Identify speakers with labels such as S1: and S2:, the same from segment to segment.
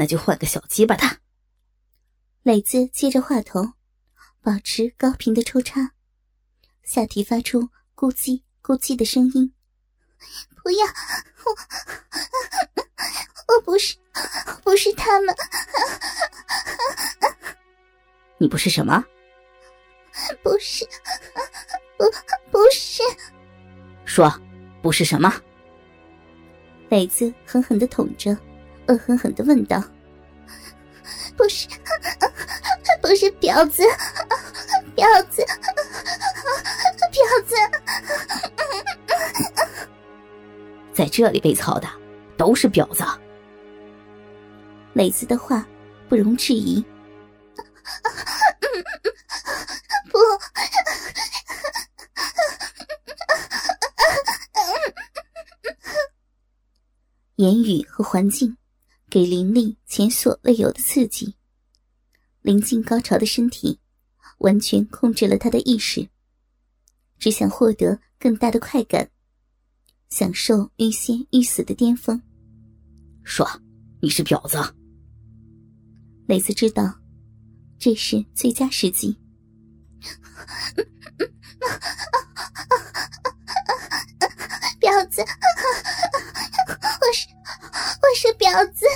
S1: 那就换个小鸡巴他。
S2: 磊子接着话头，保持高频的抽插，下体发出咕叽咕叽的声音。不要，我我不是，不是他们。
S1: 你不是什么？
S2: 不是，不不是。
S1: 说，不是什么？
S2: 磊子狠狠的捅着，恶狠狠的问道：“不是，不是婊子，婊子，婊子。”
S1: 在这里被操的都是婊子。
S2: 磊子的话不容置疑。不。言语和环境给林丽前所未有的刺激，临近高潮的身体完全控制了他的意识，只想获得更大的快感，享受欲仙欲死的巅峰。
S1: 说，你是婊子。
S2: 蕾子知道，这是最佳时机。婊子。是婊子，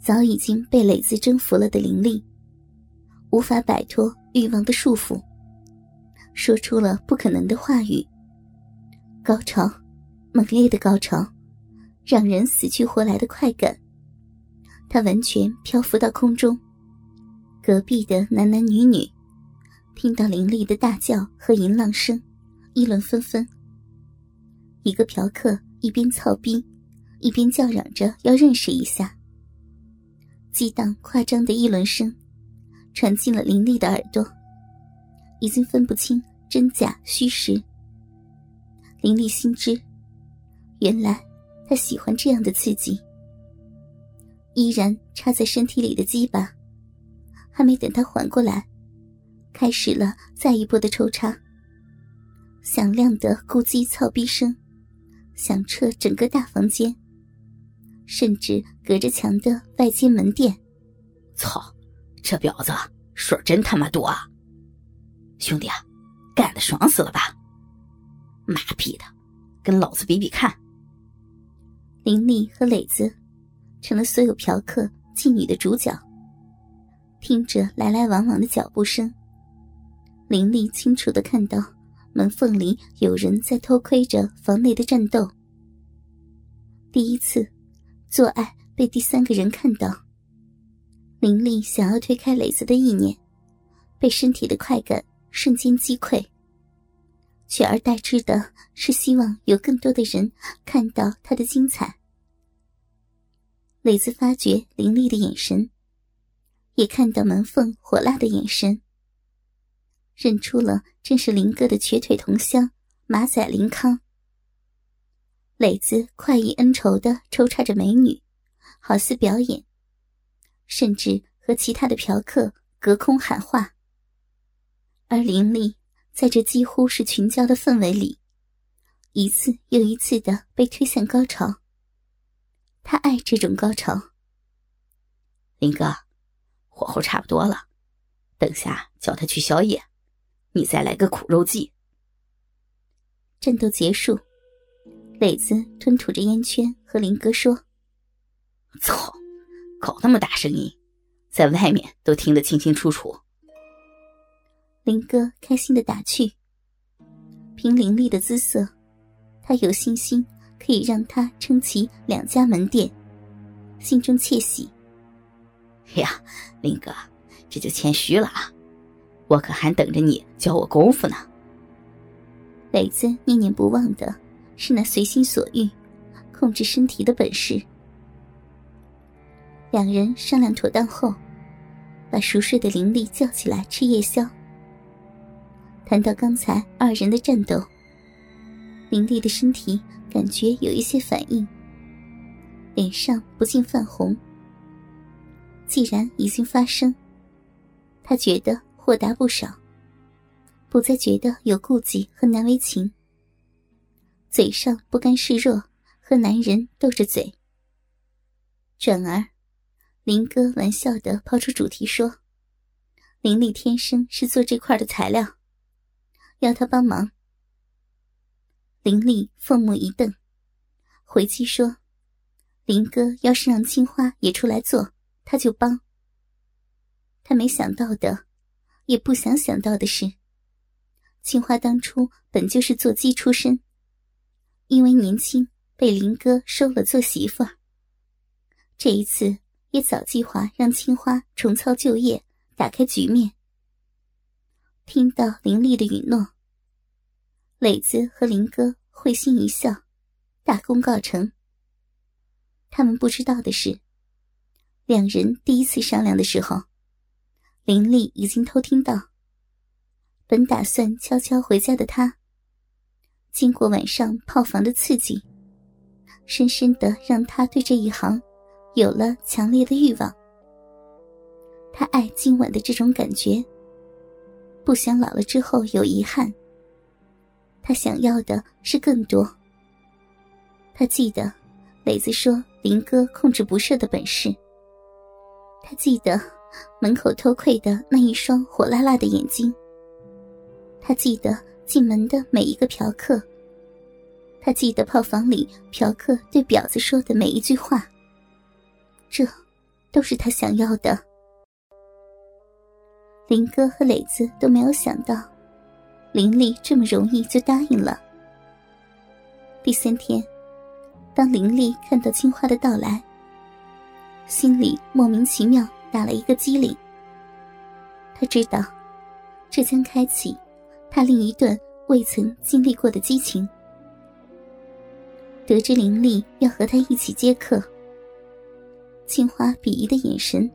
S2: 早已经被磊子征服了的林丽，无法摆脱欲望的束缚，说出了不可能的话语。高潮，猛烈的高潮，让人死去活来的快感。他完全漂浮到空中，隔壁的男男女女听到林丽的大叫和淫浪声，议论纷纷。一个嫖客。一边操逼，一边叫嚷着要认识一下。激荡夸张的议论声传进了林丽的耳朵，已经分不清真假虚实。林丽心知，原来他喜欢这样的刺激。依然插在身体里的鸡巴，还没等他缓过来，开始了再一波的抽插。响亮的咕叽操逼声。响彻整个大房间，甚至隔着墙的外间门店。
S1: 操，这婊子水真他妈多啊！兄弟啊，干的爽死了吧？妈逼的，跟老子比比看！
S2: 林丽和磊子成了所有嫖客妓女的主角。听着来来往往的脚步声，林丽清楚的看到。门缝里有人在偷窥着房内的战斗。第一次做爱被第三个人看到，林丽想要推开磊子的意念，被身体的快感瞬间击溃，取而代之的是希望有更多的人看到他的精彩。磊子发觉林丽的眼神，也看到门缝火辣的眼神。认出了，正是林哥的瘸腿同乡马仔林康。磊子快意恩仇的抽插着美女，好似表演，甚至和其他的嫖客隔空喊话。而林丽在这几乎是群交的氛围里，一次又一次的被推向高潮。他爱这种高潮。
S1: 林哥，火候差不多了，等下叫他去宵夜。你再来个苦肉计。
S2: 战斗结束，磊子吞吐着烟圈，和林哥说：“
S1: 操，搞那么大声音，在外面都听得清清楚楚。”
S2: 林哥开心的打趣：“凭林丽的姿色，他有信心可以让他撑起两家门店，心中窃喜。”
S1: 哎呀，林哥，这就谦虚了啊。我可还等着你教我功夫呢。
S2: 磊子念念不忘的是那随心所欲、控制身体的本事。两人商量妥当后，把熟睡的林丽叫起来吃夜宵。谈到刚才二人的战斗，林丽的身体感觉有一些反应，脸上不禁泛红。既然已经发生，他觉得。豁达不少，不再觉得有顾忌和难为情。嘴上不甘示弱，和男人斗着嘴。转而，林哥玩笑的抛出主题说：“林丽天生是做这块的材料，要他帮忙。”林丽凤目一瞪，回击说：“林哥要是让青花也出来做，他就帮。”他没想到的，也不想想到的是，青花当初本就是做鸡出身，因为年轻被林哥收了做媳妇儿。这一次也早计划让青花重操旧业，打开局面。听到林丽的允诺，磊子和林哥会心一笑，大功告成。他们不知道的是，两人第一次商量的时候，林丽已经偷听到。本打算悄悄回家的他，经过晚上炮房的刺激，深深的让他对这一行。有了强烈的欲望，他爱今晚的这种感觉，不想老了之后有遗憾。他想要的是更多。他记得磊子说林哥控制不设的本事，他记得门口偷窥的那一双火辣辣的眼睛，他记得进门的每一个嫖客，他记得炮房里嫖客对婊子说的每一句话。这，都是他想要的。林哥和磊子都没有想到，林丽这么容易就答应了。第三天，当林丽看到青花的到来，心里莫名其妙打了一个激灵。他知道，这将开启他另一段未曾经历过的激情。得知林丽要和他一起接客。青花鄙夷的眼神，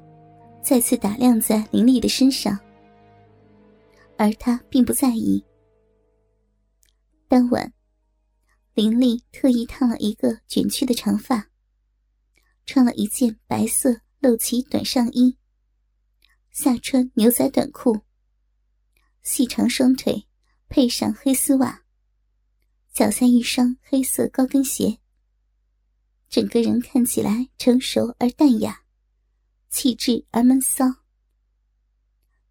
S2: 再次打量在林丽的身上，而他并不在意。当晚，林丽特意烫了一个卷曲的长发，穿了一件白色露脐短上衣，下穿牛仔短裤，细长双腿配上黑丝袜，脚下一双黑色高跟鞋。整个人看起来成熟而淡雅，气质而闷骚。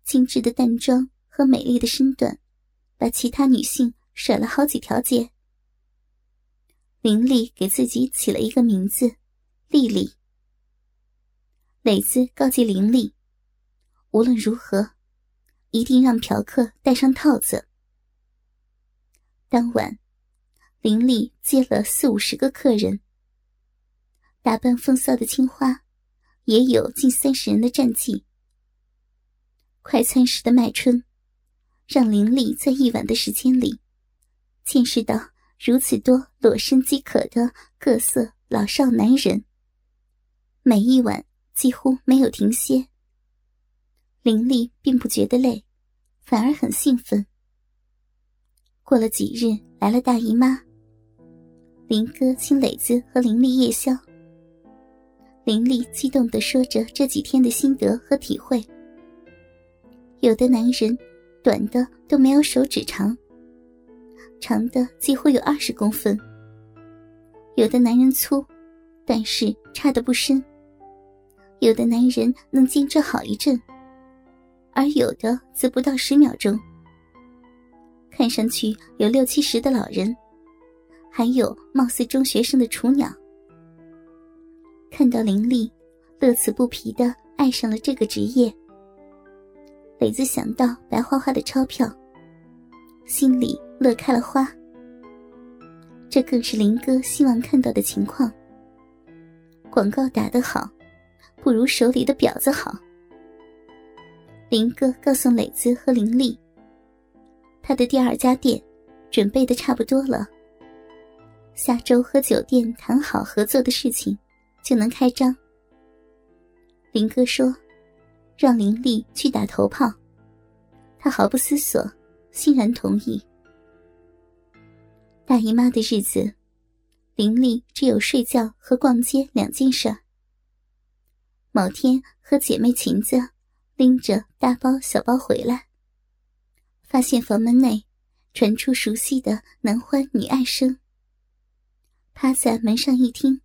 S2: 精致的淡妆和美丽的身段，把其他女性甩了好几条街。林丽给自己起了一个名字，丽丽。磊子告诫林丽，无论如何，一定让嫖客戴上套子。当晚，林丽接了四五十个客人。打扮风骚的青花，也有近三十人的战绩。快餐时的麦春，让林丽在一晚的时间里，见识到如此多裸身饥渴的各色老少男人。每一晚几乎没有停歇。林丽并不觉得累，反而很兴奋。过了几日，来了大姨妈。林哥请磊子和林丽夜宵。林丽激动的说着这几天的心得和体会。有的男人，短的都没有手指长，长的几乎有二十公分；有的男人粗，但是插的不深；有的男人能坚持好一阵，而有的则不到十秒钟。看上去有六七十的老人，还有貌似中学生的雏鸟。看到林丽，乐此不疲的爱上了这个职业。磊子想到白花花的钞票，心里乐开了花。这更是林哥希望看到的情况。广告打得好，不如手里的婊子好。林哥告诉磊子和林丽，他的第二家店准备的差不多了，下周和酒店谈好合作的事情。就能开张。林哥说：“让林丽去打头炮。”他毫不思索，欣然同意。大姨妈的日子，林丽只有睡觉和逛街两件事。某天和姐妹裙子拎着大包小包回来，发现房门内传出熟悉的男欢女爱声。趴在门上一听。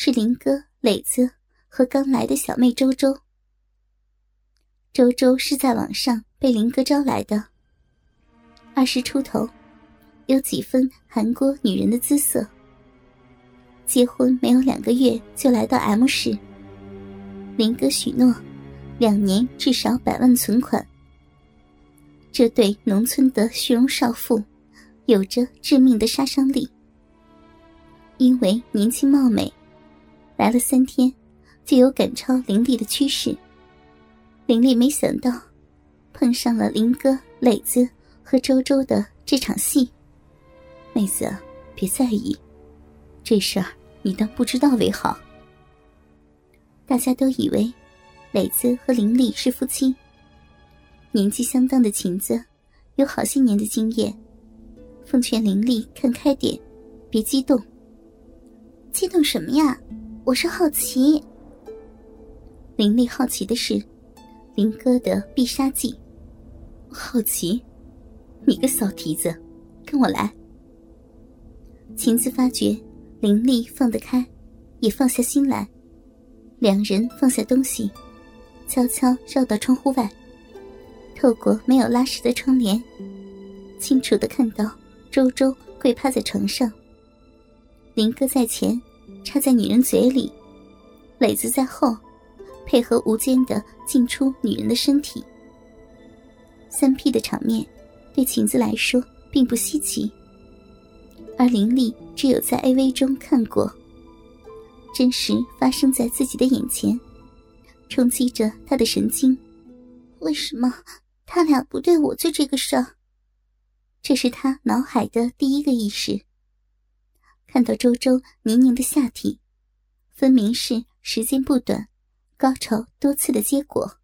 S2: 是林哥磊子和刚来的小妹周周。周周是在网上被林哥招来的，二十出头，有几分韩国女人的姿色。结婚没有两个月就来到 M 市，林哥许诺，两年至少百万存款。这对农村的虚荣少妇，有着致命的杀伤力。因为年轻貌美，来了三天，就有赶超林丽的趋势。林丽没想到，碰上了林哥、磊子和周周的这场戏。妹子，别在意，这事儿你当不知道为好。大家都以为，磊子和林丽是夫妻。年纪相当的琴子，有好些年的经验，奉劝林丽看开点，别激动。激动什么呀？我是好奇。林丽好奇的是，林哥的必杀技。
S1: 好奇？你个骚蹄子，跟我来。
S2: 晴子发觉林丽放得开，也放下心来，两人放下东西，悄悄绕到窗户外，透过没有拉实的窗帘，清楚的看到周周跪趴在床上，林哥在前。插在女人嘴里，磊子在后，配合无间的进出女人的身体。三 P 的场面，对晴子来说并不稀奇，而林丽只有在 AV 中看过，真实发生在自己的眼前，冲击着他的神经。为什么他俩不对我做这个事儿？这是他脑海的第一个意识。看到周周泥泞的下体，分明是时间不短、高潮多次的结果。